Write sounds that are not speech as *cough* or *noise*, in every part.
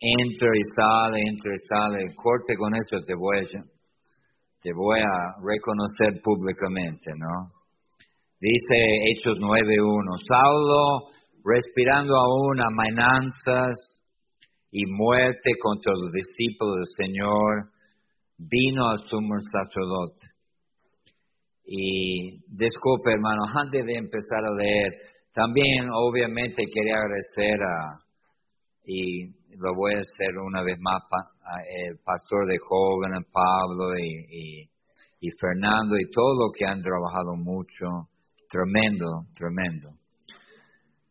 entra y sale, entra y sale. Corte con eso, te voy a, te voy a reconocer públicamente, ¿no? Dice Hechos 9.1, Saulo, respirando aún amenazas y muerte contra los discípulos del Señor, vino al sumo sacerdote. Y disculpe, hermano, antes de empezar a leer, también obviamente quería agradecer a, y lo voy a hacer una vez más, el pastor de jóvenes, Pablo y, y, Fernando y todo lo que han trabajado mucho, tremendo, tremendo.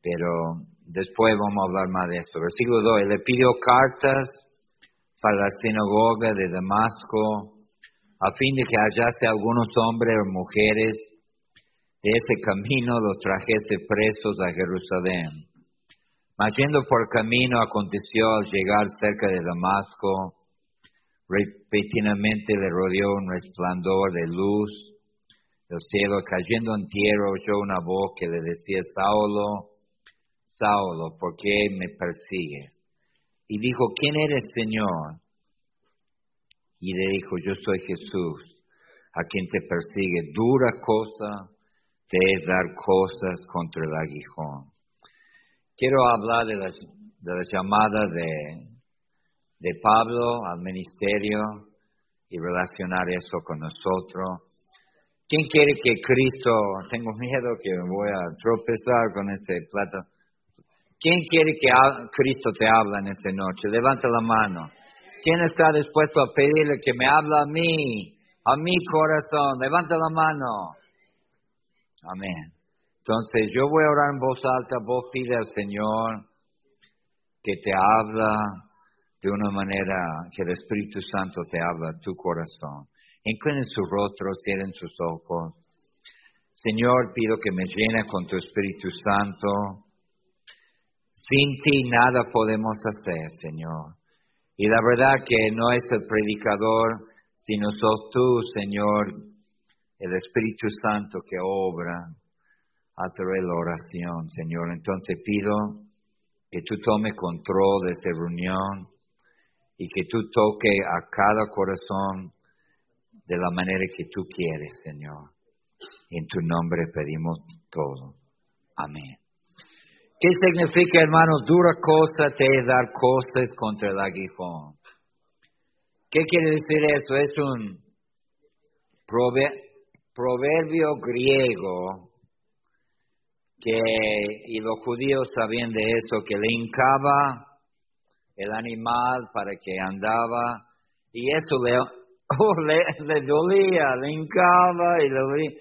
Pero después vamos a hablar más de esto. Versículo 2, le pidió cartas para la sinagoga de Damasco, a fin de que hallase algunos hombres o mujeres de ese camino, los trajese presos a Jerusalén. Mas yendo por camino aconteció al llegar cerca de Damasco, repentinamente le rodeó un resplandor de luz del cielo, cayendo en tierra oyó una voz que le decía, Saulo, Saulo, ¿por qué me persigues? Y dijo, ¿quién eres, Señor? Y le dijo, yo soy Jesús, a quien te persigue. Dura cosa te es dar cosas contra el aguijón. Quiero hablar de las, de llamadas de, de Pablo al ministerio y relacionar eso con nosotros. ¿Quién quiere que Cristo, tengo miedo que voy a tropezar con este plato, ¿Quién quiere que Cristo te hable en esta noche? Levanta la mano. ¿Quién está dispuesto a pedirle que me hable a mí, a mi corazón? Levanta la mano. Amén. Entonces yo voy a orar en voz alta, vos pide al Señor que te habla de una manera que el Espíritu Santo te habla a tu corazón. Inclinen su rostro, cierren sus ojos. Señor, pido que me llene con tu Espíritu Santo sin ti nada podemos hacer, Señor. Y la verdad que no es el predicador, sino sos tú, Señor, el Espíritu Santo que obra a través de la oración, Señor. Entonces pido que tú tome control de esta reunión y que tú toque a cada corazón de la manera que tú quieres, Señor. En tu nombre pedimos todo. Amén. ¿Qué significa, hermanos? Dura cosa te dar cosas contra el aguijón. ¿Qué quiere decir eso? Es un proverbio griego que, y los judíos sabían de eso, que le hincaba el animal para que andaba, y eso le, *laughs* oh, le, dolía, le hincaba y le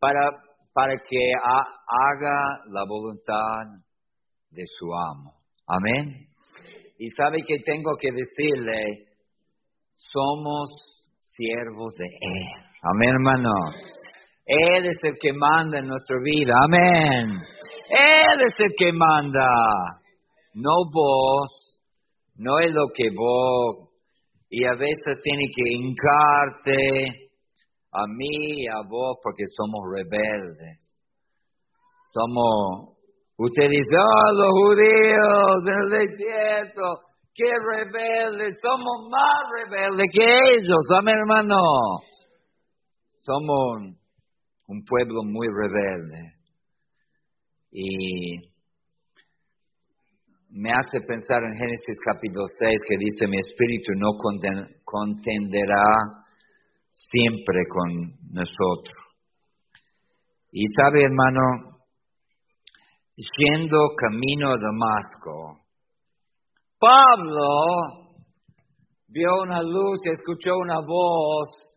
para, para que haga la voluntad de su amo. Amén. Y sabe que tengo que decirle, somos siervos de Él. Amén, hermano. Él es el que manda en nuestra vida. Amén. Él es el que manda. No vos. No es lo que vos. Y a veces tiene que hincarte a mí y a vos porque somos rebeldes. Somos Utilizó los judíos en el desierto. ¡Qué rebeldes! Somos más rebeldes que ellos. Amén, hermano. Somos un pueblo muy rebelde. Y me hace pensar en Génesis capítulo 6 que dice, mi espíritu no contenderá siempre con nosotros. Y sabe, hermano, yendo camino a Damasco, Pablo vio una luz, escuchó una voz,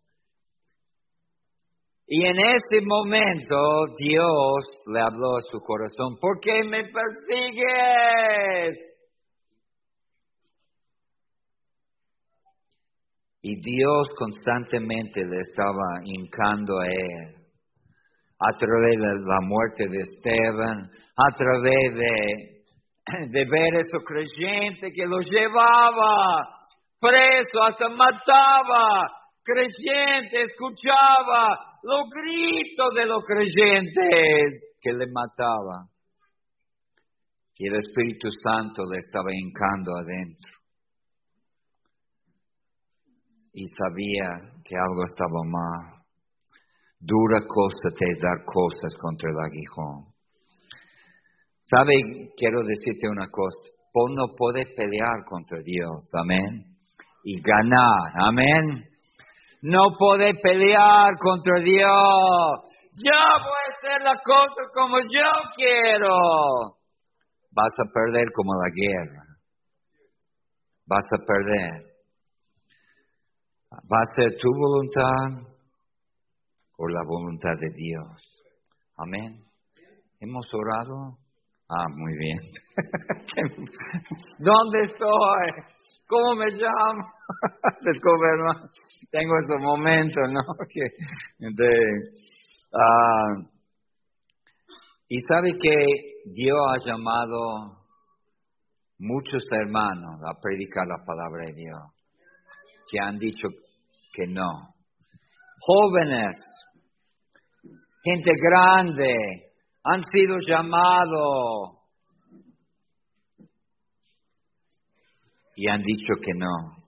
y en ese momento Dios le habló a su corazón, ¿por qué me persigues? Y Dios constantemente le estaba hincando a él a través de la muerte de Esteban, a través de, *clears throat* ver esos creyentes que los llevaba preso, hasta mataba, creyente, escuchaba los gritos de los creyentes que le mataban. Y el Espíritu Santo le estaba hincando adentro. y sabía que algo estaba mal. Dura cosa te es dar cosas contra el aguijón. ¿Sabe? Quiero decirte una cosa. Vos no puedes pelear contra Dios, amén. Y ganar, amén. No puedes pelear contra Dios. Yo voy a hacer la cosa como yo quiero. Vas a perder como la guerra. Vas a perder. Va a ser tu voluntad o la voluntad de Dios. Amén. ¿Hemos orado? Ah, muy bien. *laughs* ¿Dónde estoy? ¿Cómo me llamo? *laughs* Tengo ese momento, ¿no? *laughs* Ah, y sabe que Dios ha llamado muchos hermanos a predicar la palabra de Dios, que han dicho que no. Jóvenes, gente grande, han sido llamados y han dicho que no.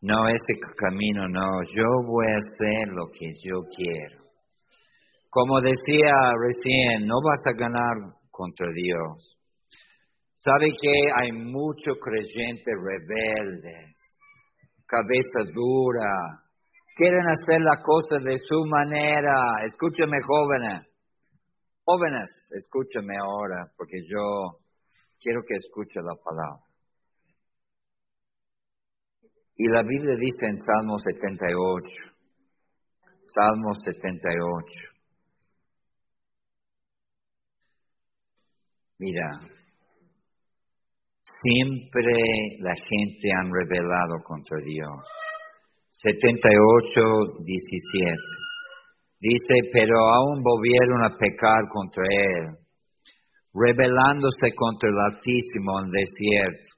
No, ese camino no, yo voy a hacer lo que yo quiero. Como decía recién, no vas a ganar contra Dios. Sabe que hay muchos creyentes rebeldes, cabeza dura, quieren hacer la cosa de su manera. Escúcheme, jóvenes. Jóvenes, escúcheme ahora, porque yo quiero que escuche la palabra. Y la Biblia dice en Salmo 78, Salmo 78, mira, siempre la gente han rebelado contra Dios. 78, 17. Dice, pero aún volvieron a pecar contra Él, rebelándose contra el Altísimo en desierto.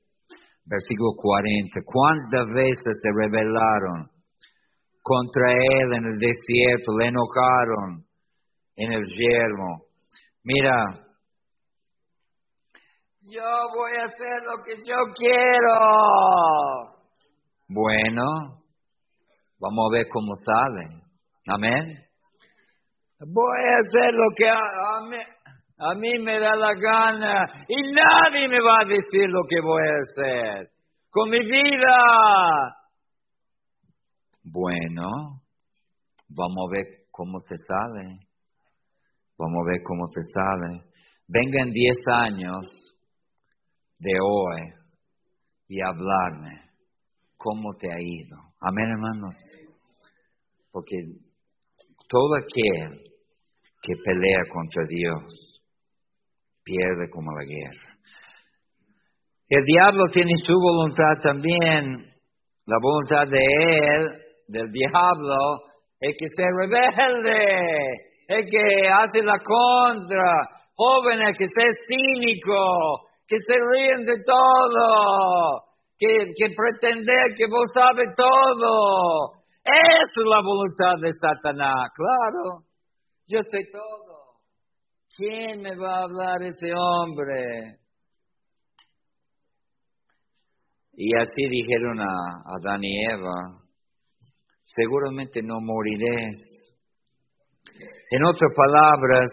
Versículo 40. ¿Cuántas veces se rebelaron contra Él en el desierto? Le enojaron en el yermo. Mira, yo voy a hacer lo que yo quiero. Bueno, vamos a ver cómo sale. Amén voy a hacer lo que a, mí, me da la gana y nadie me va a decir lo que voy a hacer con mi vida. Bueno, vamos a ver cómo te sale. Vamos a ver cómo te sale. Vengan 10 años de hoy y hablarme cómo te ha ido. Amén, hermanos. Porque todo aquel que pelea contra Dios pierde como la guerra. El diablo tiene su voluntad también, la voluntad de él, del diablo, es que se rebelde, es que hace la contra, jóvenes que se cínico, que se ríen de todo, que, que pretender que vos sabes todo. Esa es la voluntad de Satanás, claro. Yo sé todo. ¿Quién me va a hablar ese hombre? Y así dijeron a Adán y Eva, seguramente no moriré. En otras palabras,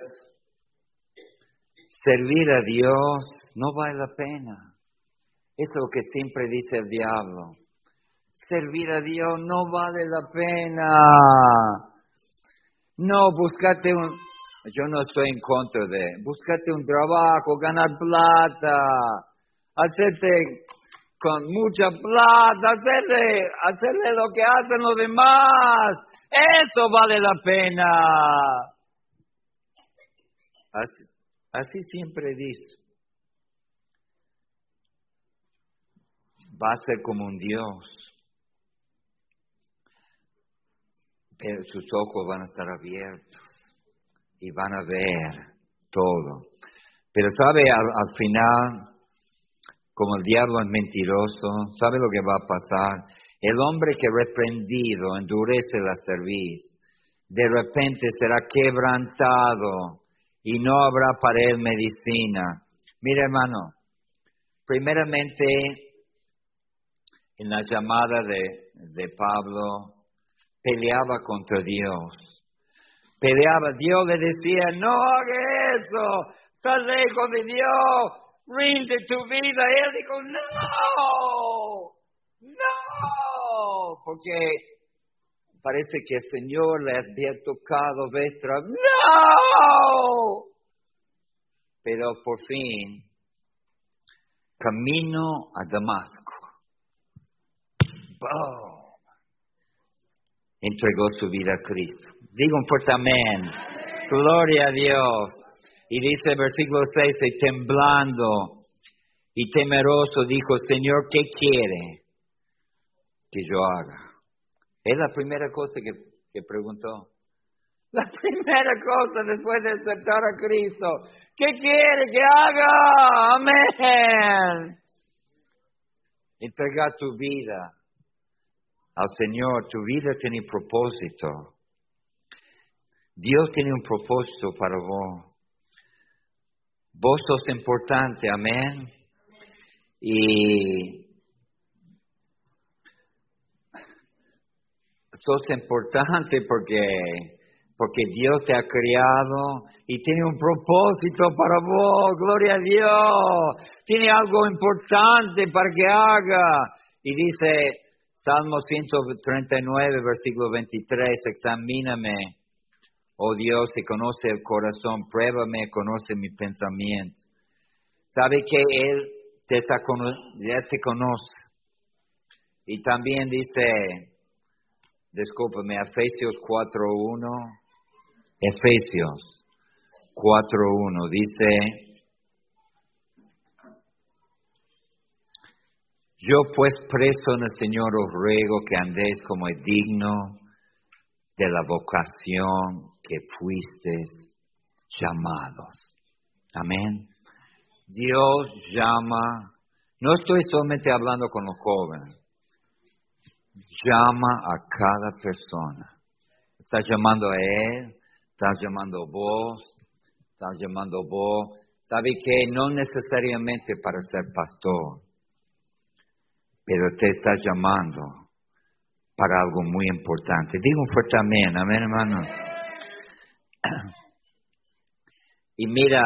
servir a Dios no vale la pena. Es lo que siempre dice el diablo. Servir a Dios no vale la pena. No, búscate un, yo no estoy en contra de, búscate un trabajo, ganar plata, hacerte con mucha plata, hacerle, hacerle lo que hacen los demás. Eso vale la pena. Así, así siempre dice. Va a ser como un Dios. pero sus ojos van a estar abiertos y van a ver todo. Pero sabe, al, final, como el diablo es mentiroso, ¿sabe lo que va a pasar? El hombre que reprendido endurece la cerviz, de repente será quebrantado y no habrá para él medicina. Mira, hermano, primeramente en la llamada de, de Pablo, peleaba contra Dios. Peleaba, Dios le decía, no haga eso, estás lejos de Dios, rinde tu vida. Y él dijo, no, no, porque parece que el Señor le había tocado vestra. No. Pero por fin, camino a Damasco. Entregó su vida a Cristo. Digo un fuerte amén. Gloria a Dios. Y dice el versículo 6, y temblando y temeroso dijo, Señor, ¿qué quiere que yo haga? Es la primera cosa que, que preguntó. *laughs* La primera cosa después de aceptar a Cristo. ¿Qué quiere que haga? Amén. Entregar tu vida al Señor. Tu vida tiene propósito. Dios tiene un propósito para vos. Vos sos importante, amén. Y sos importante porque, porque Dios te ha creado y tiene un propósito para vos, gloria a Dios. Tiene algo importante para que haga. Y dice Salmo 139, versículo 23, examíname, oh Dios, y conoce el corazón, pruébame, conoce mi pensamiento. Sabe que Él te ya te conoce. Y también dice, discúlpame, Efesios 4.1, Efesios 4.1 dice, yo pues preso en el Señor os ruego que andéis como es digno de la vocación que fuisteis llamados. Amén. Dios llama, no estoy solamente hablando con los jóvenes, llama a cada persona. Está llamando a Él, está llamando a vos, está llamando a vos. ¿Sabe que No necesariamente para ser pastor, pero te está llamando para algo muy importante. Digo fuerte amén, amén hermano. Y mira,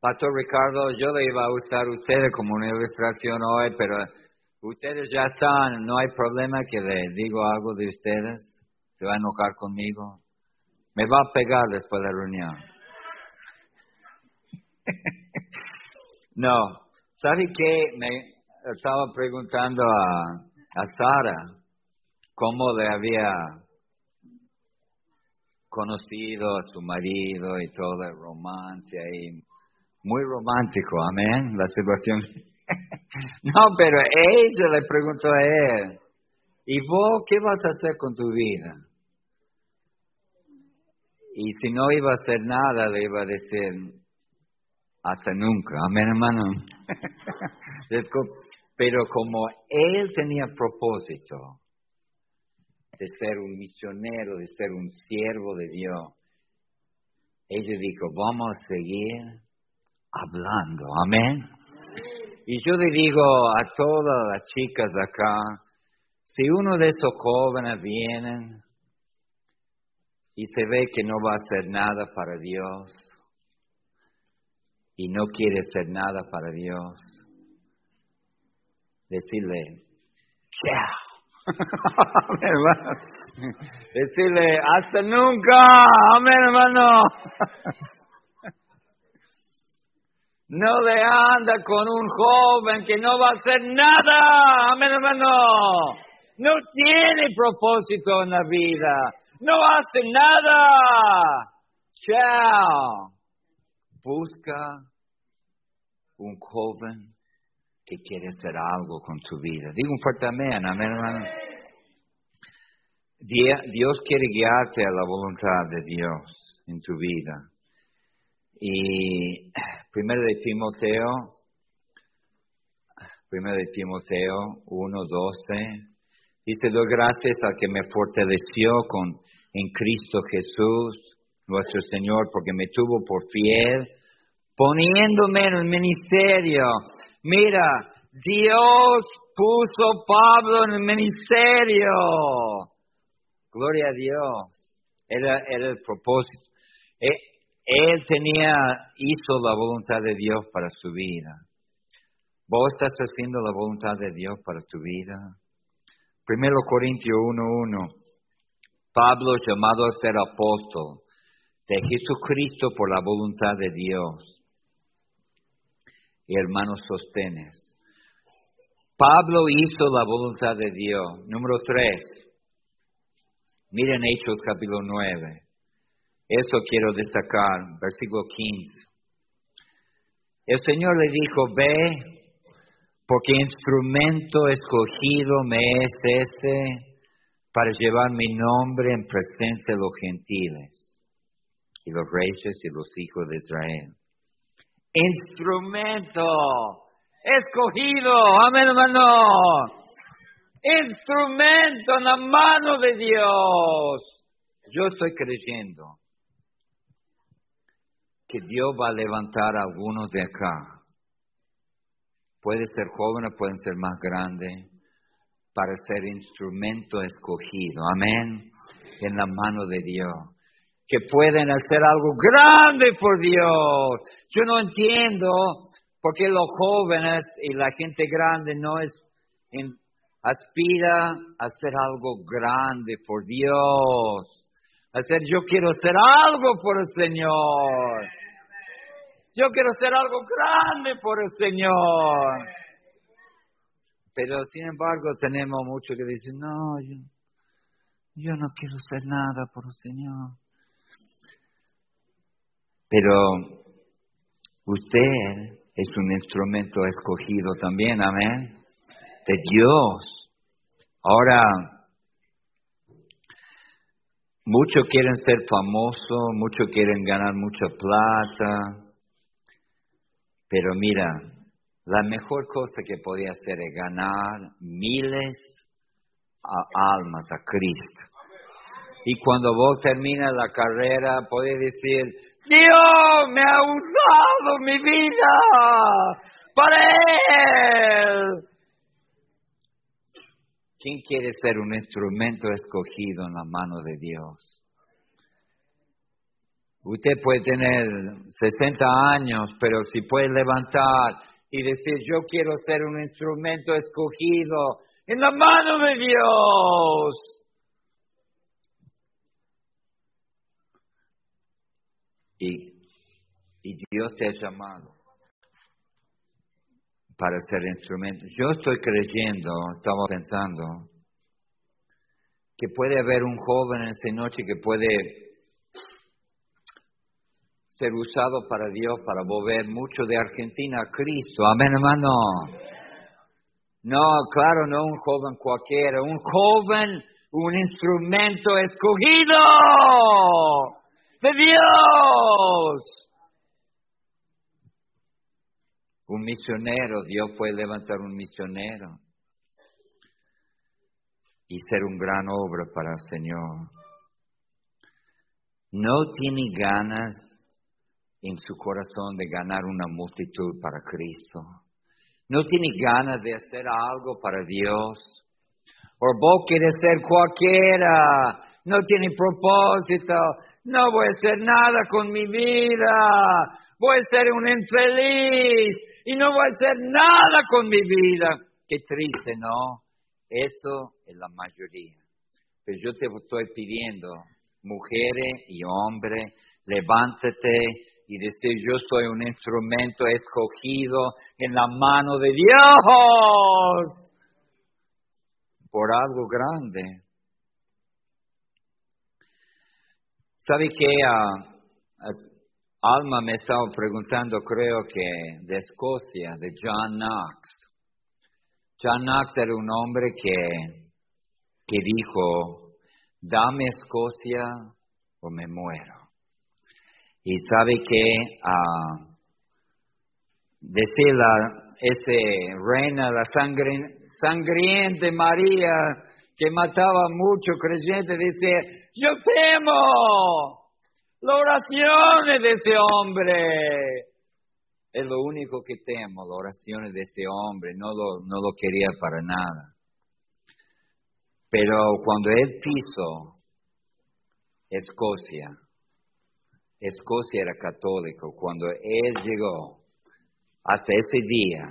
Pastor Ricardo, yo le iba a usar a ustedes como una ilustración hoy, pero Ustedes ya están, no hay problema que le digo algo de ustedes. Se va a enojar conmigo. Me va a pegar después de la reunión. *laughs* no, ¿sabe qué? Me estaba preguntando a Sara cómo le había conocido a su marido y todo romance ahí. Muy romántico, amén, la situación. *laughs* no, pero ella le preguntó a él, ¿y vos qué vas a hacer con tu vida? Y si no iba a hacer nada, le iba a decir, hasta nunca, amén hermano. *laughs* pero como él tenía propósito de ser un misionero, de ser un siervo de Dios, ella dijo, vamos a seguir hablando, amén. Y yo le digo a todas las chicas acá, si uno de esos jóvenes viene y se ve que no va a hacer nada para Dios y no quiere hacer nada para Dios, decirle, chao. *laughs* decirle, hasta nunca, amén hermano. *laughs* No le anda con un joven que no va a hacer nada. Amén, hermano. No tiene propósito en la vida. No hace nada. Chao. Busca un joven que quiere hacer algo con tu vida. Digo un fuerte amén, amén, hermano. Dios quiere guiarte a la voluntad de Dios en tu vida. Y Primero de Timoteo, primero de Timoteo 1.12, dice, doy gracias al que me fortaleció con, en Cristo Jesús, nuestro Señor, porque me tuvo por fiel, poniéndome en el ministerio. Mira, Dios puso Pablo en el ministerio. Gloria a Dios. Era, era el propósito. Él, él tenía, hizo la voluntad de Dios para su vida. ¿Vos estás haciendo la voluntad de Dios para tu vida? Primero Corintios 1.1. Pablo llamado a ser apóstol de Jesucristo por la voluntad de Dios. Y hermanos, sostenes. Pablo hizo la voluntad de Dios. Número 3. Miren Hechos capítulo 9. Eso quiero destacar, versículo 15. El Señor le dijo, ve, porque instrumento escogido me es ese para llevar mi nombre en presencia de los gentiles y los reyes y los hijos de Israel. Instrumento escogido, amén hermano. Instrumento en la mano de Dios. Yo estoy creyendo que Dios va a levantar a algunos de acá. Puede ser jóvenes, pueden ser más grandes, para ser instrumento escogido. Amén. En la mano de Dios. Que pueden hacer algo grande por Dios. Yo no entiendo por qué los jóvenes y la gente grande no es, aspira a hacer algo grande por Dios. Hacer, yo quiero hacer algo por el Señor. Yo quiero hacer algo grande por el Señor. Pero sin embargo tenemos muchos que dicen, no, yo no quiero hacer nada por el Señor. Pero usted es un instrumento escogido también, amén, de Dios. Ahora, muchos quieren ser famosos, muchos quieren ganar mucha plata, pero mira, la mejor cosa que podía hacer es ganar miles de almas a Cristo. Y cuando vos terminas la carrera, podés decir, Dios me ha usado mi vida para Él. ¿Quién quiere ser un instrumento escogido en la mano de Dios? Usted puede tener 60 años, pero si puede levantar y decir, yo quiero ser un instrumento escogido en la mano de Dios. Y, y Dios te ha llamado para ser instrumento. Yo estoy creyendo, estamos pensando, que puede haber un joven en esta noche que puede ser usado para Dios para volver mucho de Argentina a Cristo. Amén, hermano. No, claro, no un joven cualquiera, un joven, un instrumento escogido de Dios. Un misionero, Dios puede levantar un misionero y ser un gran obra para el Señor. No tiene ganas en su corazón de ganar una multitud para Cristo. No tiene ganas de hacer algo para Dios. O vos quieres ser cualquiera. No tiene propósito. No voy a hacer nada con mi vida. Voy a ser un infeliz. Y no voy a hacer nada con mi vida. Qué triste, ¿no? Eso es la mayoría. Pero yo te estoy pidiendo, mujeres y hombres, levántate y decir, yo soy un instrumento escogido en la mano de Dios por algo grande. ¿Sabe qué? Alma me estaba preguntando, creo que de Escocia, de John Knox. John Knox era un hombre que, que dijo, dame Escocia o me muero. Y sabe que uh, decir la, ese reina, la sangre, sangriente María, que mataba mucho creyente, dice, yo temo las oraciones de ese hombre. Es lo único que temo, las oraciones de ese hombre, no lo, no lo quería para nada. Pero cuando él pisó Escocia, Escocia era católico, cuando él llegó hasta ese día,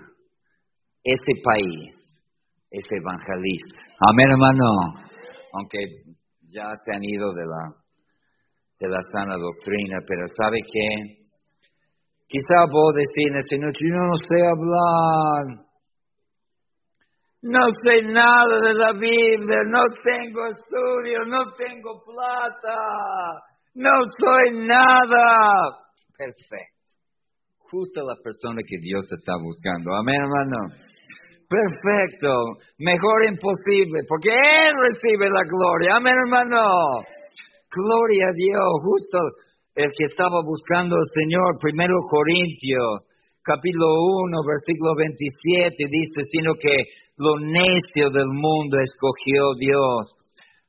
ese país es evangelista. Amén, hermano. Aunque ya se han ido de la, de la sana doctrina, pero ¿sabe qué? Quizá vos decís noche, yo no sé hablar, no sé nada de la Biblia, no tengo estudio, no tengo plata, no soy nada. Perfecto. Justo la persona que Dios está buscando. Amén, hermano. Perfecto. Mejor imposible, porque Él recibe la gloria. Amén, hermano. Gloria a Dios. Justo el que estaba buscando al Señor, primero Corintios, capítulo 1, versículo 27, dice, sino que lo necio del mundo escogió Dios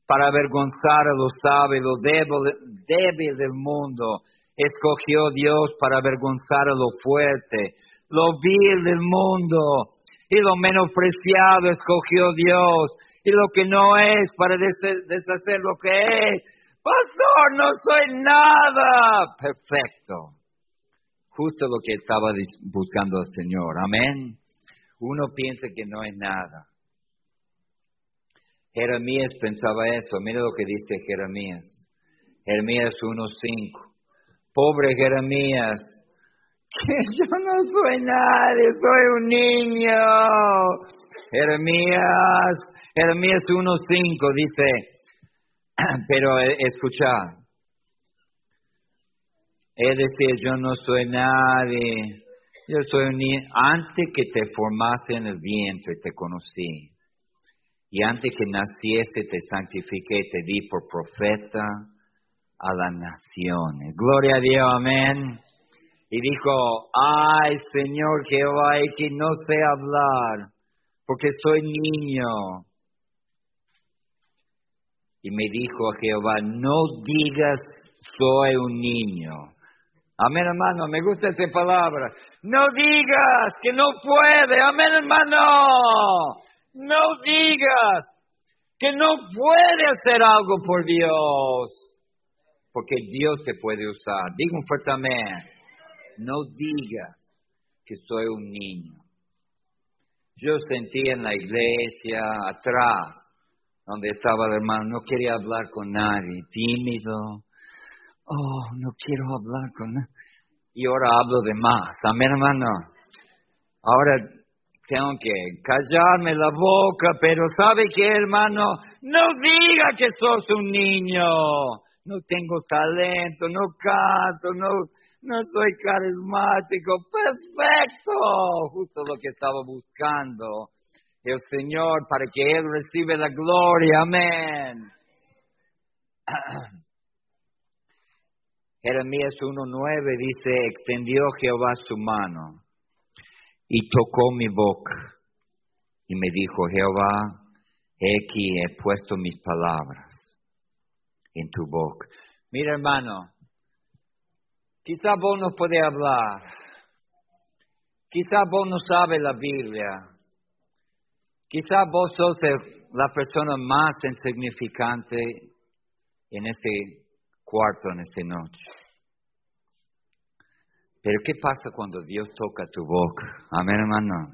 para avergonzar a los sabios, lo débil, del mundo, escogió Dios para avergonzar a lo fuerte, lo vil del mundo y lo menospreciado escogió Dios, y lo que no es para deshacer lo que es Pastor, no soy nada. Perfecto. Justo lo que estaba buscando el Señor. Amén. Uno piensa que no es nada. Jeremías pensaba eso. Mira lo que dice Jeremías. Jeremías 1.5. Pobre Jeremías. Que yo no soy nadie, soy un niño. Jeremías, Jeremías 1.5 dice, *clears throat* Pero eh, escucha, es decir, yo no soy nadie, yo soy un niño. Antes que te formaste en el vientre, te conocí. Y antes que naciese, te santifiqué, te di por profeta a las naciones. Gloria a Dios, amén. Y dijo, ay Señor Jehová, es que no sé hablar, porque soy niño. Y me dijo a Jehová, no digas soy un niño. Amén, hermano, me gusta esa palabra. No digas que no puede. Amén, hermano. No digas que no puede hacer algo por Dios. Porque Dios te puede usar. Diga un fuerte amén. No digas que soy un niño. Yo sentí en la iglesia atrás donde estaba el hermano, no quería hablar con nadie, tímido. Oh, no quiero hablar con nadie. Y ahora hablo de más. Amén, hermano. Ahora tengo que callarme la boca, pero ¿sabe qué, hermano? No diga que sos un niño. No tengo talento, no canto, no, no soy carismático. Perfecto. Justo lo que estaba buscando el Señor para que Él reciba la gloria. Amén. *clears throat* Jeremías 1.9 dice, extendió Jehová su mano y tocó mi boca y me dijo, Jehová, he aquí he puesto mis palabras en tu boca. Mira hermano, quizá vos no puedes hablar, quizá vos no sabes la Biblia, Quizá vos sos la persona más insignificante en este cuarto, en esta noche. Pero ¿qué pasa cuando Dios toca tu boca? Amén, hermano.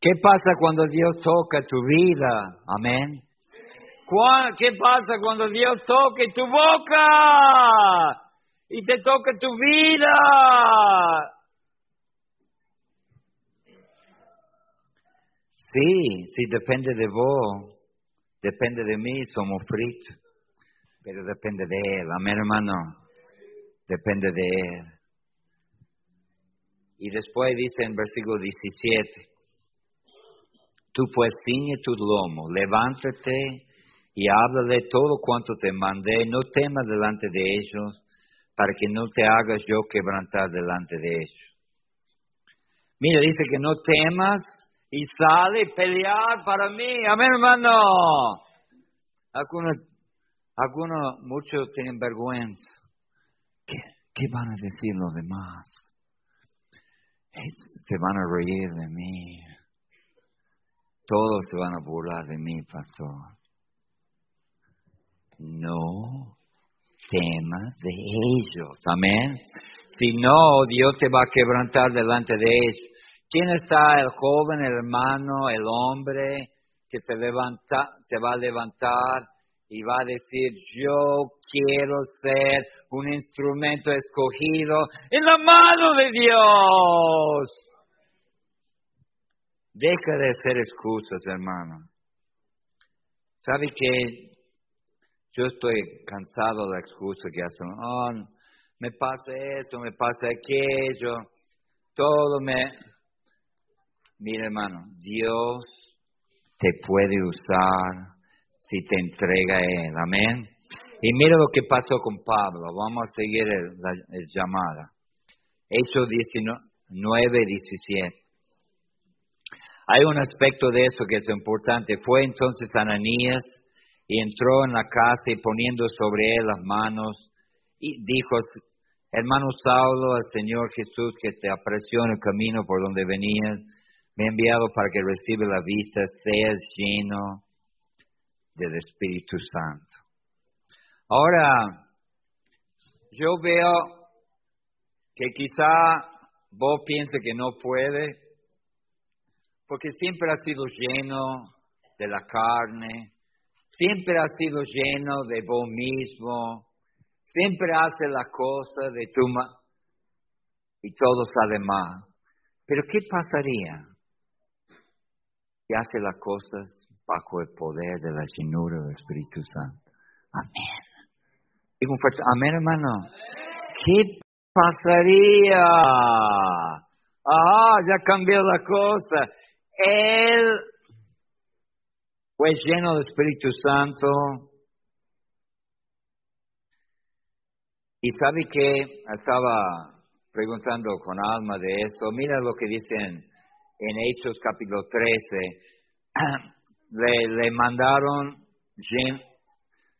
¿Qué pasa cuando Dios toca tu vida? Amén. ¿Qué pasa cuando Dios toca tu boca? Y te toca tu vida. Sí, sí, depende de vos, depende de mí, somos fritos, pero depende de Él, amén hermano, depende de Él. Y después dice en versículo 17, tú pues ciñe tu lomo, levántate y háblale todo cuanto te mandé, no temas delante de ellos, para que no te hagas yo quebrantar delante de ellos. Mira, dice que no temas y sale a pelear para mí. Amén, hermano. Algunos, algunos, muchos tienen vergüenza. ¿Qué, ¿Qué van a decir los demás? se van a reír de mí. Todos se van a burlar de mí, pastor. No temas de ellos. Amén. Si no, Dios te va a quebrantar delante de ellos. ¿Quién está el joven, el hermano, el hombre que se levanta, se va a levantar y va a decir, yo quiero ser un instrumento escogido en la mano de Dios? Deja de hacer excusas, hermano. ¿Sabe que yo estoy cansado de la excusa que hacen? Oh, me pasa esto, me pasa aquello, todo me... Mira hermano, Dios te puede usar si te entrega a Él, amén. Y mira lo que pasó con Pablo, vamos a seguir la llamada. Hechos 19, 17. Hay un aspecto de eso que es importante. Fue entonces Ananías y entró en la casa y poniendo sobre él las manos, y dijo, hermano Saulo, al Señor Jesús que te apreció en el camino por donde venías, me ha enviado para que reciba la vista, seas lleno del Espíritu Santo. Ahora, yo veo que quizá vos pienses que no puede, porque siempre ha sido lleno de la carne, siempre ha sido lleno de vos mismo, siempre hace la cosa de tu y todo sale mal. Pero ¿qué pasaría si hace las cosas bajo el poder de la llenura del Espíritu Santo? Amén. Digo fuerte, amén hermano. ¿Qué pasaría? Ah, ya cambió la cosa. Él fue lleno del Espíritu Santo. Y sabe que estaba preguntando con alma de eso. Mira lo que dicen en Hechos capítulo 13. *clears throat* Le, le mandaron,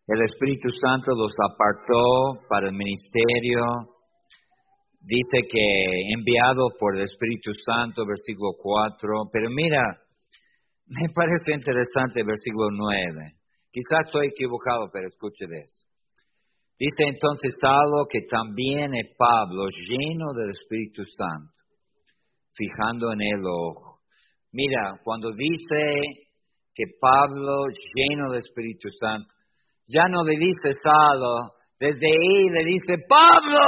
el Espíritu Santo los apartó para el ministerio. Dice que enviado por el Espíritu Santo, versículo 4. Pero mira, me *laughs* parece interesante el versículo 9. Quizás estoy equivocado, pero escuche eso. Dice entonces algo que también es Pablo, lleno del Espíritu Santo, fijando en el ojo. Mira, cuando dice que Pablo, lleno del Espíritu Santo, ya no le dice Salo, desde ahí le dice Pablo,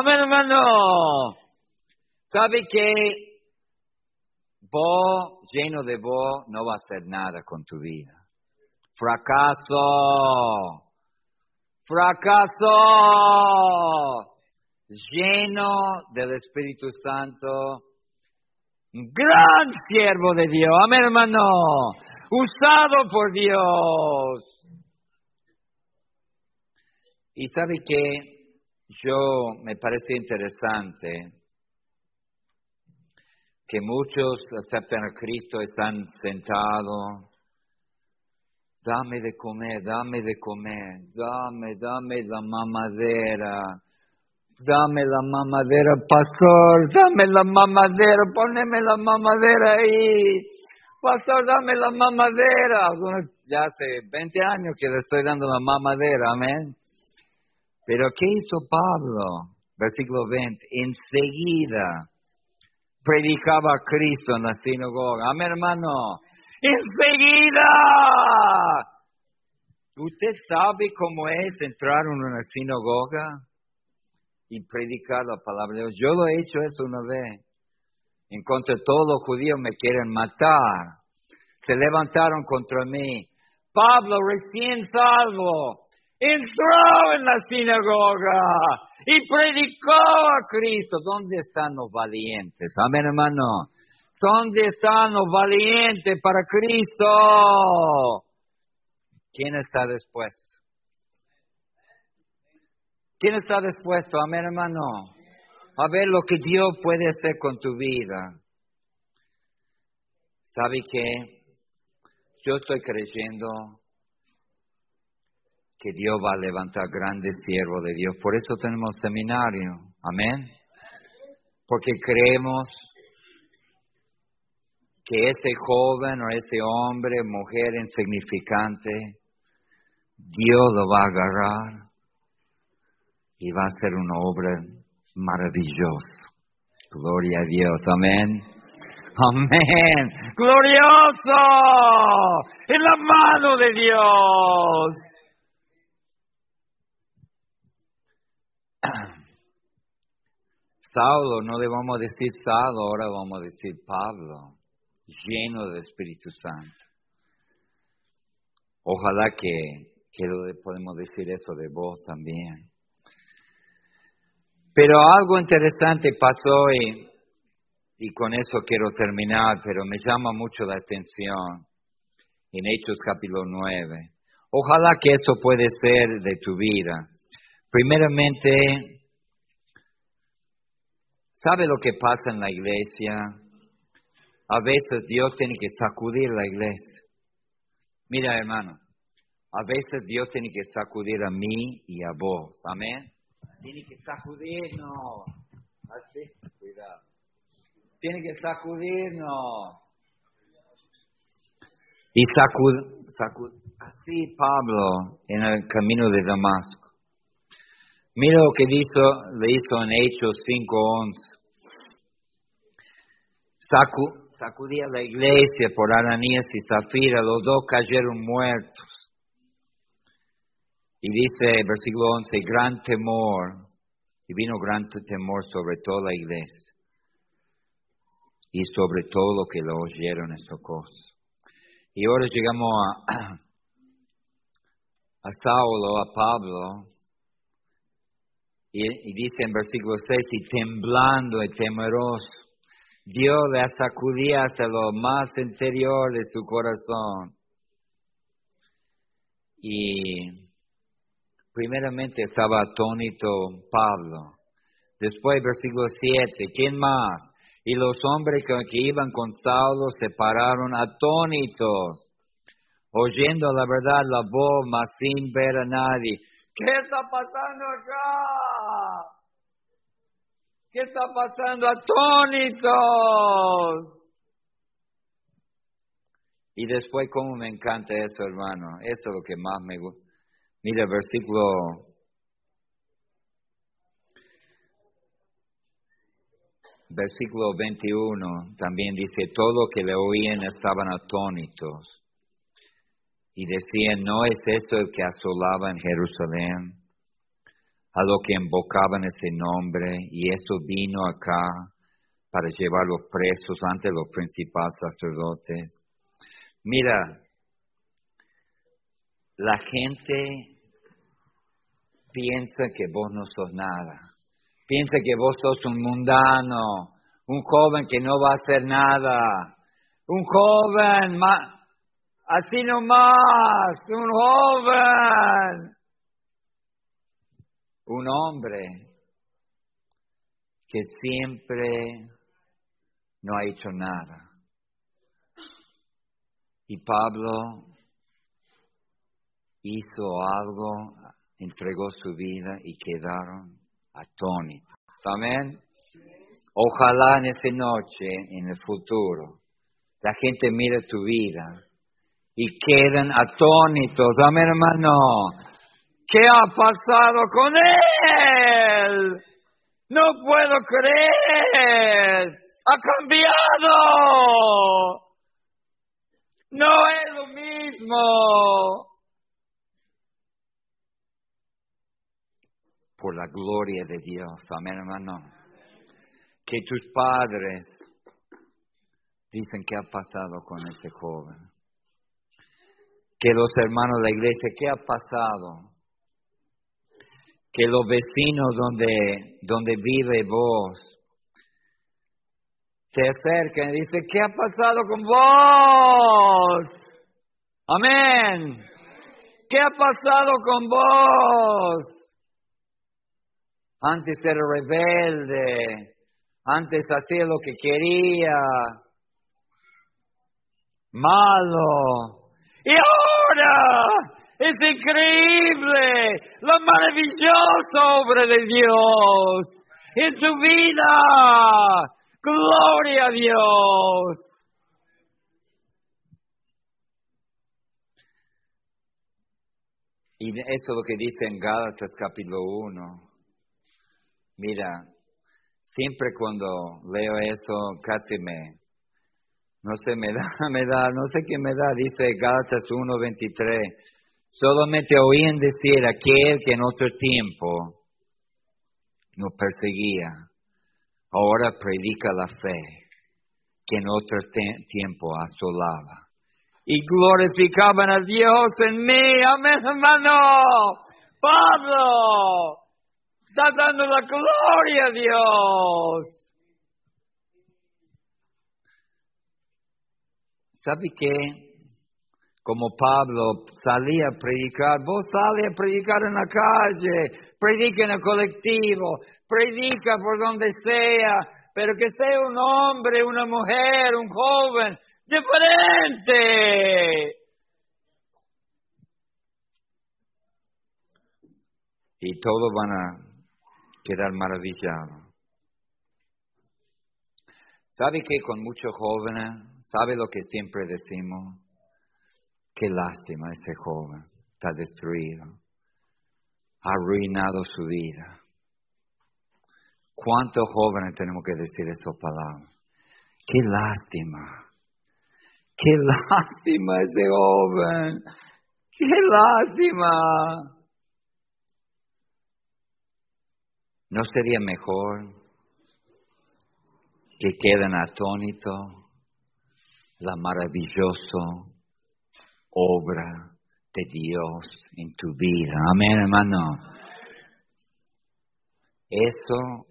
amén hermano. ¿Sabe que vos, lleno de vos, no va a hacer nada con tu vida. Fracaso. Fracaso. Lleno del Espíritu Santo. Gran siervo de Dios. Amén, hermano. Usado por Dios. Y sabe que yo me parece interesante que muchos aceptan a Cristo, están sentados. Dame de comer, dame de comer, dame, dame la mamadera. Dame la mamadera, pastor, dame la mamadera, poneme la mamadera ahí. Pastor, dame la mamadera. ya hace 20 años que le estoy dando la mamadera, amén. Pero ¿qué hizo Pablo? Versículo 20. Enseguida predicaba a Cristo en la sinagoga. Amén, hermano. Enseguida. ¿Usted sabe cómo es entrar en una sinagoga y predicar la palabra de Dios? Yo lo he hecho eso una vez. En contra de todos los judíos me quieren matar. Se levantaron contra mí. Pablo, recién salvo, entró en la sinagoga y predicó a Cristo. ¿Dónde están los valientes? Amén, hermano. ¿Dónde están los valientes para Cristo? ¿Quién está dispuesto? ¿Quién está dispuesto? Amén, hermano. A ver lo que Dios puede hacer con tu vida. ¿Sabe qué? Yo estoy creyendo que Dios va a levantar grandes siervos de Dios. Por eso tenemos seminario. Amén. Porque creemos que ese joven o ese hombre, mujer insignificante, Dios lo va a agarrar y va a hacer una obra maravillosa. Gloria a Dios, amén. Amén. Glorioso. En la mano de Dios. *clears throat* Saulo, no le vamos a decir Saulo, ahora vamos a decir Pablo, lleno del Espíritu Santo. Ojalá que, que podemos decir eso de vos también. Pero algo interesante pasó y, y con eso quiero terminar, pero me llama mucho la atención en Hechos capítulo 9. Ojalá que eso puede ser de tu vida. Primeramente, ¿sabe lo que pasa en la iglesia? A veces Dios tiene que sacudir la iglesia. Mira, hermano, a veces Dios tiene que sacudir a mí y a vos. Amén. Tiene que sacudirnos. Así, cuidado. Tiene que sacudirnos. Y sacud, sacud, así Pablo en el camino de Damasco. Mira lo que hizo, le hizo en Hechos 5.11. Sacu, sacudía la iglesia por Ananías y Zafira, los dos cayeron muertos. Y dice, versículo 11, gran temor, y vino gran temor sobre toda la iglesia, y sobre todo lo que lo oyeron estos cosas. Y ahora llegamos a, *clears throat* a Saulo, a Pablo, y, y, dice en versículo 6, y temblando y temeroso, Dios le sacudía hasta lo más interior de su corazón. Y primeramente estaba atónito Pablo. Después, versículo 7, ¿quién más? Y los hombres que, iban con Saulo se pararon atónitos, oyendo la verdad la voz, mas sin ver a nadie. ¿Qué está pasando acá? ¿Qué está pasando? Atónitos. Y después, cómo me encanta eso, hermano. Eso es lo que más me gusta Mira, versículo versículo 21 también dice, todo que le oían estaban atónitos y decían, ¿no es esto el que asolaba en Jerusalén? A lo que invocaban ese nombre y eso vino acá para llevar los presos ante los principales sacerdotes. Mira, la gente piensa que vos no sos nada. Piensa que vos sos un mundano, un joven que no va a hacer nada, un joven así nomás, un joven, un hombre que siempre no ha hecho nada. Y Pablo hizo algo entregó su vida y quedaron atónitos. Amén. Ojalá en esa noche, en el futuro, la gente mire tu vida y queden atónitos. Amén, hermano. ¿Qué ha pasado con él? No puedo creer. Ha cambiado. No es lo mismo. por la gloria de Dios. Amén, hermano. Que tus padres dicen qué ha pasado con ese joven. Que los hermanos de la iglesia, ¿qué ha pasado? Que los vecinos donde, donde vive vos te acerquen y dicen, ¿qué ha pasado con vos? Amén. ¿Qué ha pasado con vos? Antes era rebelde, antes hacía lo que quería, malo. Y ahora es increíble la maravillosa obra de Dios en tu vida. Gloria a Dios. Y esto es lo que dice en Gálatas capítulo 1. Mira, siempre cuando leo esto casi me, no sé, me da, *laughs* me da, no sé qué me da, dice Gálatas 1.23. Solamente oían decir aquel que en otro tiempo nos perseguía, ahora predica la fe que en otro tiempo asolaba y glorificaban a Dios en mí. Amén, hermano. Pablo, está dando la gloria a Dios. ¿Sabe qué? Como Pablo salía a predicar, vos sale a predicar en la calle, predica en el colectivo, predica por donde sea, pero que sea un hombre, una mujer, un joven, diferente. Y todos van a quedar maravillados. ¿Sabe que con muchos jóvenes, sabe lo que siempre decimos? Qué lástima ese joven, está destruido, ha arruinado su vida. ¿Cuántos jóvenes tenemos que decir esas palabras? Qué lástima. Qué *laughs* lástima ese joven. Qué lástima. ¿No sería mejor que queden atónitos la maravillosa obra de Dios en tu vida? Amén, hermano. Eso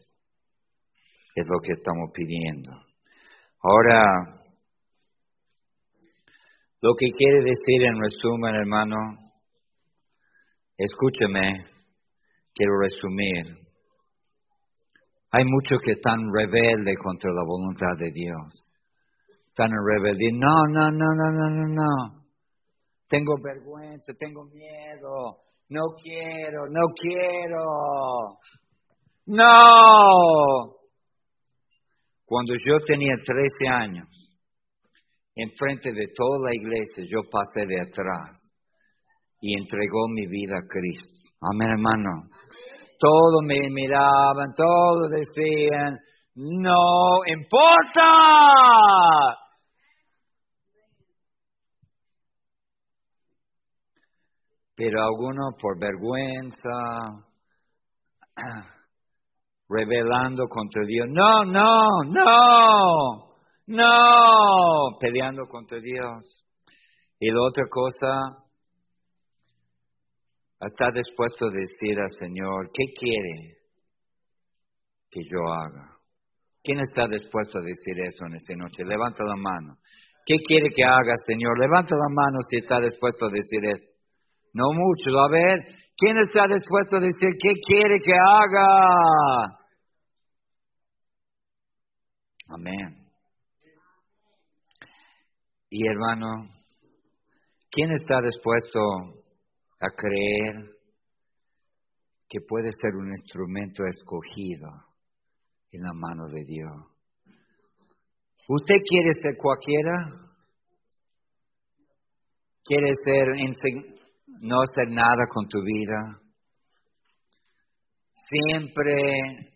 es lo que estamos pidiendo. Ahora, lo que quiere decir en resumen, hermano, escúcheme, quiero resumir. Hay muchos que están rebeldes contra la voluntad de Dios. Están en rebeldía. No, no, no, no, no, no, no. Tengo vergüenza, tengo miedo. No quiero, no quiero. No. Cuando yo tenía 13 años, enfrente de toda la iglesia, yo pasé de atrás y entregó mi vida a Cristo. Amén, hermano. Todos me miraban, todos decían, no importa. Pero algunos por vergüenza, *clears throat* revelando contra Dios, no, no, no, no, peleando contra Dios. Y la otra cosa, está dispuesto a decir al Señor, ¿qué quiere que yo haga? ¿Quién está dispuesto a decir eso en esta noche? Levanta la mano. ¿Qué quiere que haga, Señor? Levanta la mano si está dispuesto a decir eso. No mucho. A ver, ¿quién está dispuesto a decir qué quiere que haga? Amén. Y hermano, ¿quién está dispuesto a creer que puede ser un instrumento escogido en la mano de Dios? ¿Usted quiere ser cualquiera? ¿Quiere ser no hacer nada con tu vida? Siempre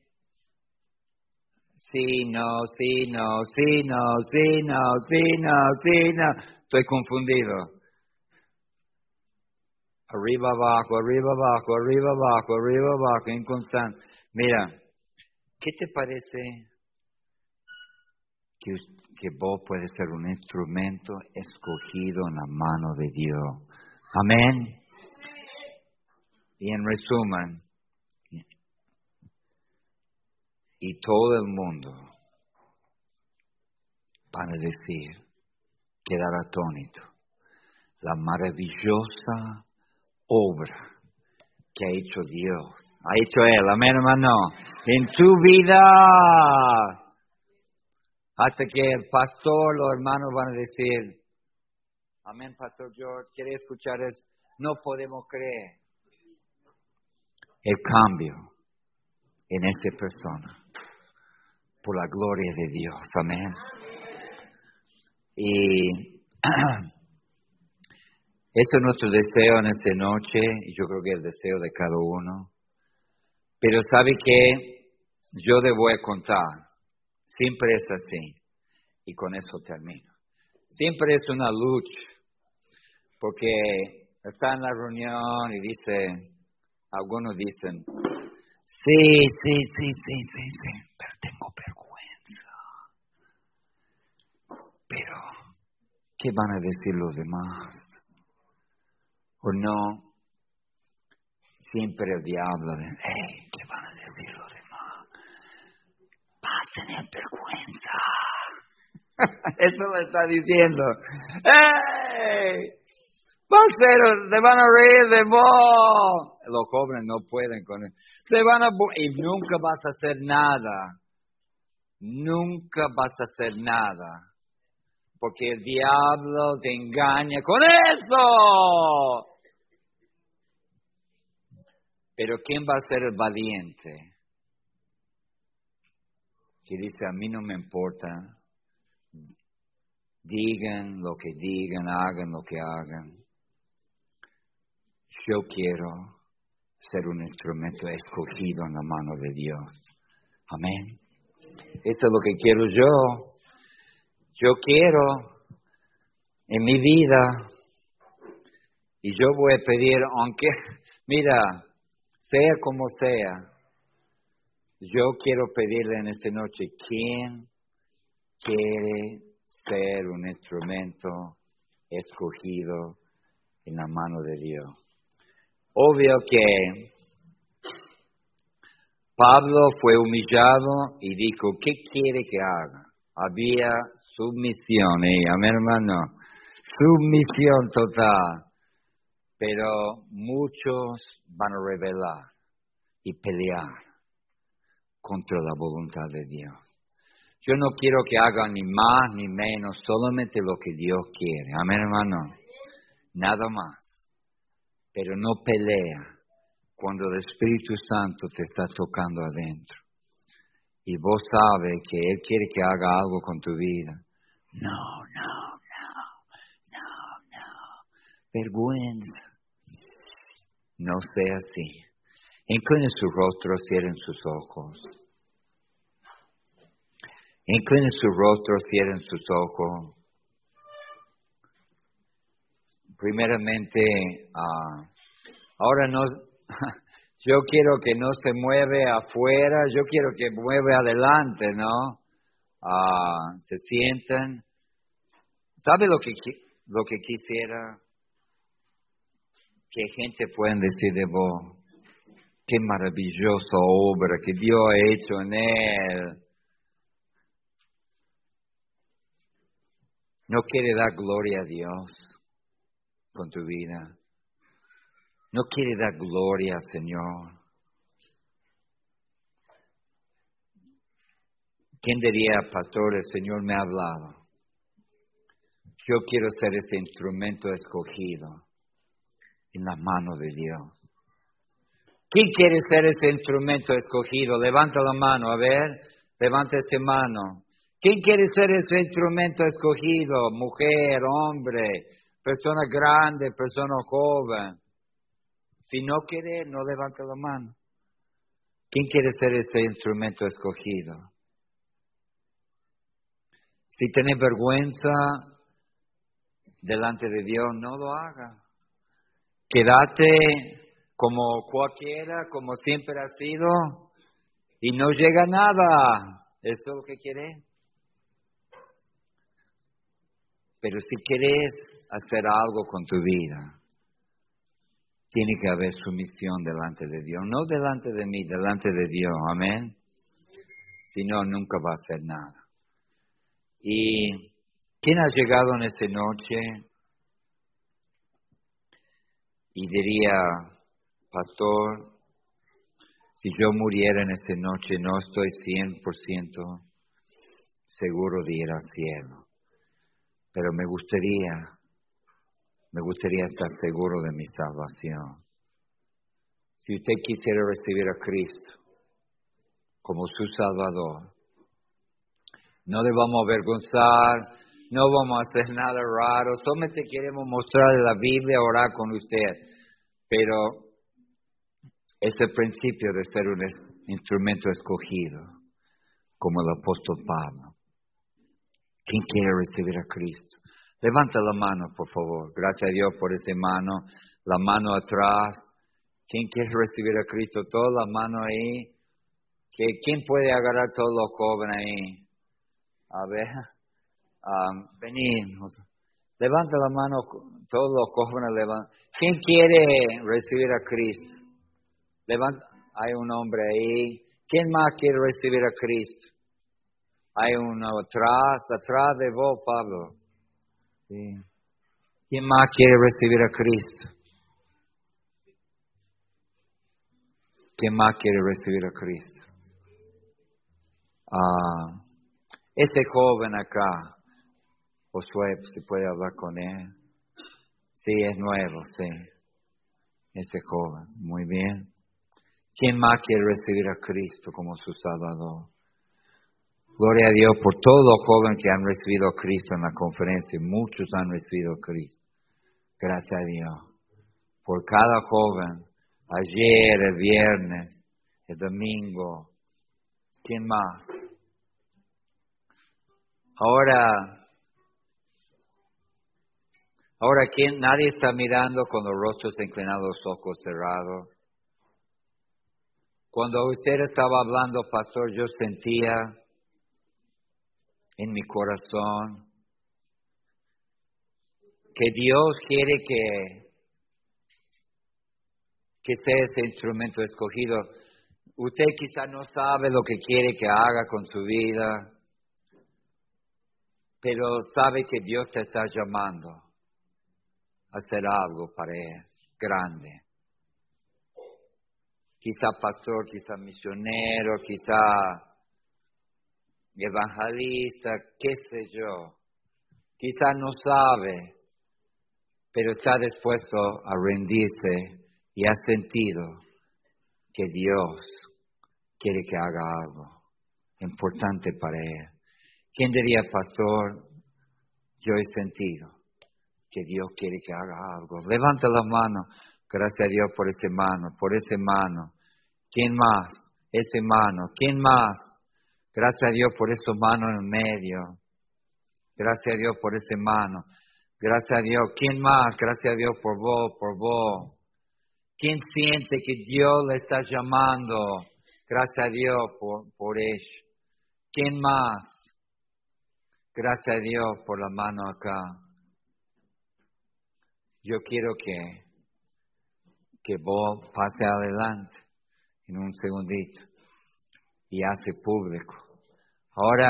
Sí, no, sí, no, sí, no, sí, no, sí, no, sí, no. Estoy confundido. Arriba, abajo, arriba, abajo, arriba, abajo, arriba, abajo, inconstante. Mira, ¿qué te parece que, que vos puedes ser un instrumento escogido en la mano de Dios? Amén. Y en resumen, y todo el mundo van a decir, quedar atónito, la maravillosa obra que ha hecho Dios, ha hecho Él, amén hermano, en tu vida. Hasta que el pastor, los hermanos van a decir, amén, Pastor George, quiere escuchar eso, no podemos creer el cambio en esta persona por la gloria de Dios. Amén. Y *clears throat* Ese es nuestro deseo en esta noche y yo creo que es el deseo de cada uno. Pero sabe que yo le voy a contar. Siempre es así. Y con eso termino. Siempre es una lucha. Porque está en la reunión y dice, algunos dicen, sí, sí, sí, sí, sí, pero tengo vergüenza. Pero, ¿qué van a decir los demás? O no, siempre el diablo hey, ¿qué van a decir los demás? Vas a tener vergüenza. *laughs* Eso lo está diciendo. ¡Hey! Va a ser, se van a reír de vos. Los jóvenes no pueden con eso. Se van a y nunca vas a hacer nada. Nunca vas a hacer nada. Porque el diablo te engaña con eso. Pero ¿quién va a ser el valiente? Que dice, a mí no me importa. Digan lo que digan, hagan lo que hagan. Yo quiero ser un instrumento escogido en la mano de Dios. Amén. Esto es lo que quiero yo. Yo quiero en mi vida, y yo voy a pedir, aunque, mira, sea como sea, yo quiero pedirle en esta noche, ¿quién quiere ser un instrumento escogido en la mano de Dios? Obvio que Pablo fue humillado y dijo, ¿qué quiere que haga? Había sumisión, ¿eh? amén hermano, sumisión total pero muchos van a revelar y pelear contra la voluntad de Dios. Yo no quiero que hagan ni más ni menos, solamente lo que Dios quiere. Amén, hermano. Nada más. Pero no pelea cuando el Espíritu Santo te está tocando adentro. Y vos sabes que Él quiere que haga algo con tu vida. No, no, no, no, no. Vergüenza. No sea así. Incline su rostro, cierren sus ojos. Incline su rostro, cierren sus ojos. Primeramente, uh, ahora no, *laughs* yo quiero que no se mueve afuera, yo quiero que mueve adelante, ¿no? Uh, se sientan. ¿Sabe lo que, lo que quisiera? que gente pueden decir de vos, qué maravillosa obra que Dios ha hecho en él. No quiere dar gloria a Dios con tu vida. No quiere dar gloria Señor. ¿Quién diría, pastor, el Señor me ha hablado? Yo quiero ser ese instrumento escogido en la mano de Dios. ¿Quién quiere ser ese instrumento escogido? Levanta la mano, a ver, levanta esa mano. ¿Quién quiere ser ese instrumento escogido? Mujer, hombre, persona grande, persona joven. Si no quiere, no levanta la mano. ¿Quién quiere ser ese instrumento escogido? Si tiene vergüenza delante de Dios, no lo haga. Quédate como cualquiera, como siempre ha sido, y no llega nada. ¿Eso es lo que quieres? Pero si quieres hacer algo con tu vida, tiene que haber sumisión delante de Dios, no delante de mí, delante de Dios, amén. Si no, nunca va a hacer nada. ¿Y quién ha llegado en esta noche y diría, pastor, si yo muriera en esta noche no estoy 100% seguro de ir al cielo, pero me gustaría, me gustaría estar seguro de mi salvación. Si usted quisiera recibir a Cristo como su Salvador, no le vamos a avergonzar, no vamos a hacer nada raro, solamente queremos mostrarle la Biblia, orar con usted. Pero es el principio de ser un instrumento escogido, como el apóstol Pablo. ¿Quién quiere recibir a Cristo? Levanta la mano, por favor. Gracias a Dios por esa mano. La mano atrás. ¿Quién quiere recibir a Cristo? Toda la mano ahí. ¿Quién puede agarrar todos los jóvenes ahí? A ver. Um, Levanta la mano, todos los jóvenes levantan. ¿Quién quiere recibir a Cristo? Levanta, hay un hombre ahí. ¿Quién más quiere recibir a Cristo? Hay uno atrás, atrás de vos, Pablo. ¿Quién más quiere recibir a Cristo? ¿Quién más quiere recibir a Cristo? Ah, ese joven acá, Josué, ¿se puede hablar con él? Sí, es nuevo, sí. Ese joven, muy bien. ¿Quién más quiere recibir a Cristo como su Salvador? Gloria a Dios por todos los jóvenes que han recibido a Cristo en la conferencia. Muchos han recibido a Cristo. Gracias a Dios. Por cada joven, ayer, el viernes, el domingo. ¿Quién más? Ahora, Ahora, ¿quién? Nadie está mirando con los rostros inclinados, ojos cerrados. Cuando usted estaba hablando, pastor, yo sentía en mi corazón que Dios quiere que, que sea ese instrumento escogido. Usted quizá no sabe lo que quiere que haga con su vida, pero sabe que Dios te está llamando hacer algo para Él grande. Quizá pastor, quizá misionero, quizá evangelista, qué sé yo. Quizá no sabe, pero está dispuesto a rendirse y ha sentido que Dios quiere que haga algo importante para él. ¿Quién diría, pastor? Yo he sentido que Dios quiere que haga algo. Levanta la mano. Gracias a Dios por ese mano, por ese mano. ¿Quién más? Ese mano. ¿Quién más? Gracias a Dios por esa mano en medio. Gracias a Dios por ese mano. Gracias a Dios. ¿Quién más? Gracias a Dios por vos, por vos. ¿Quién siente que Dios le está llamando? Gracias a Dios por, por eso. ¿Quién más? Gracias a Dios por la mano acá. Yo quiero que, que vos pase adelante en un segundito y hace público. Ahora,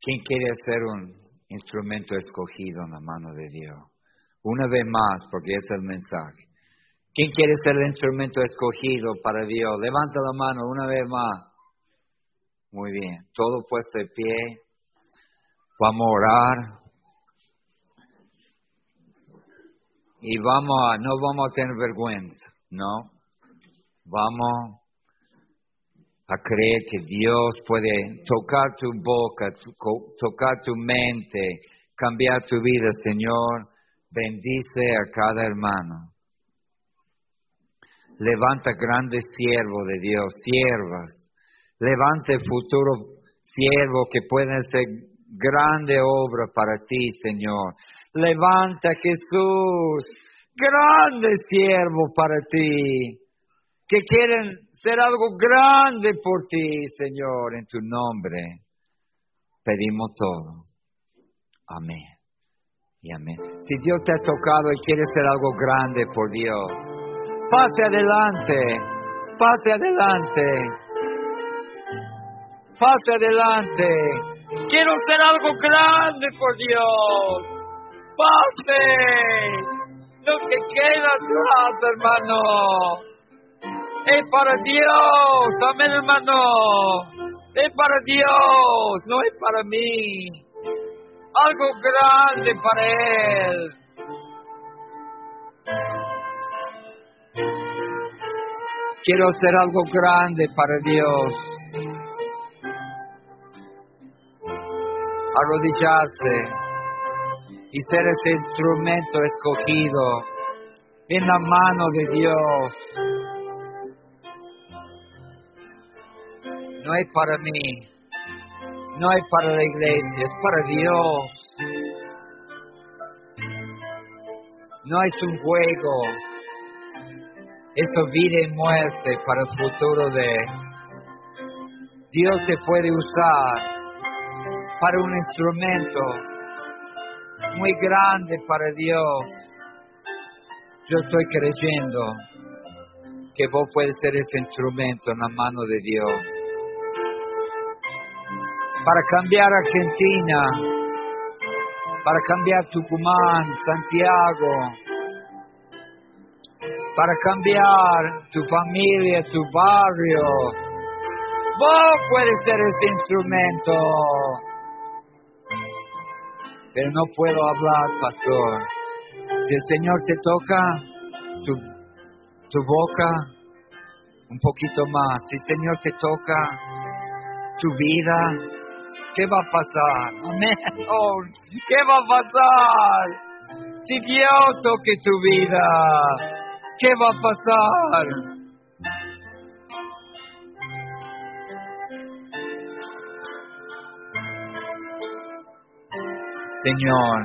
¿quién quiere ser un instrumento escogido en la mano de Dios? Una vez más, porque es el mensaje. ¿Quién quiere ser el instrumento escogido para Dios? Levanta la mano una vez más. Muy bien, todo puesto de pie. Vamos a orar. y vamos a, no vamos a tener vergüenza, no. Vamos a creer que Dios puede tocar tu boca, tocar tu mente, cambiar tu vida, Señor. Bendice a cada hermano. Levanta grandes siervos de Dios, siervas. Levanta el futuro siervo que pueden ser grande obra para ti, Señor. Levanta Jesús, grande siervo para ti, que quieren ser algo grande por ti, Señor, en tu nombre. Pedimos todo. Amén. Y amén. Si Dios te ha tocado y quiere ser algo grande por Dios, pase adelante, pase adelante, pase adelante. Quiero ser algo grande por Dios pase. Lo que queda atrás, hermano. Es para Dios. Amén, hermano. Es para Dios, no es para mí. Algo grande para Él. Quiero hacer algo grande para Dios. arrodillarse y ser ese instrumento escogido en la mano de Dios. No es para mí, no es para la iglesia, es para Dios. No es un juego, es vida y muerte para el futuro de Dios te puede usar para un instrumento muy grande para Dios. Yo estoy creyendo que vos puedes ser ese instrumento en la mano de Dios. Para cambiar Argentina, para cambiar Tucumán, Santiago, para cambiar tu familia, tu barrio. Vos puedes ser ese instrumento. Pero no puedo hablar, pastor si el Señor te toca tu, tu boca, un poquito más. Si el Señor te toca tu vida, ¿qué va a pasar? *laughs* Amén. ¿Qué va a pasar? Si Dios toque tu vida, ¿qué va a pasar? Señor,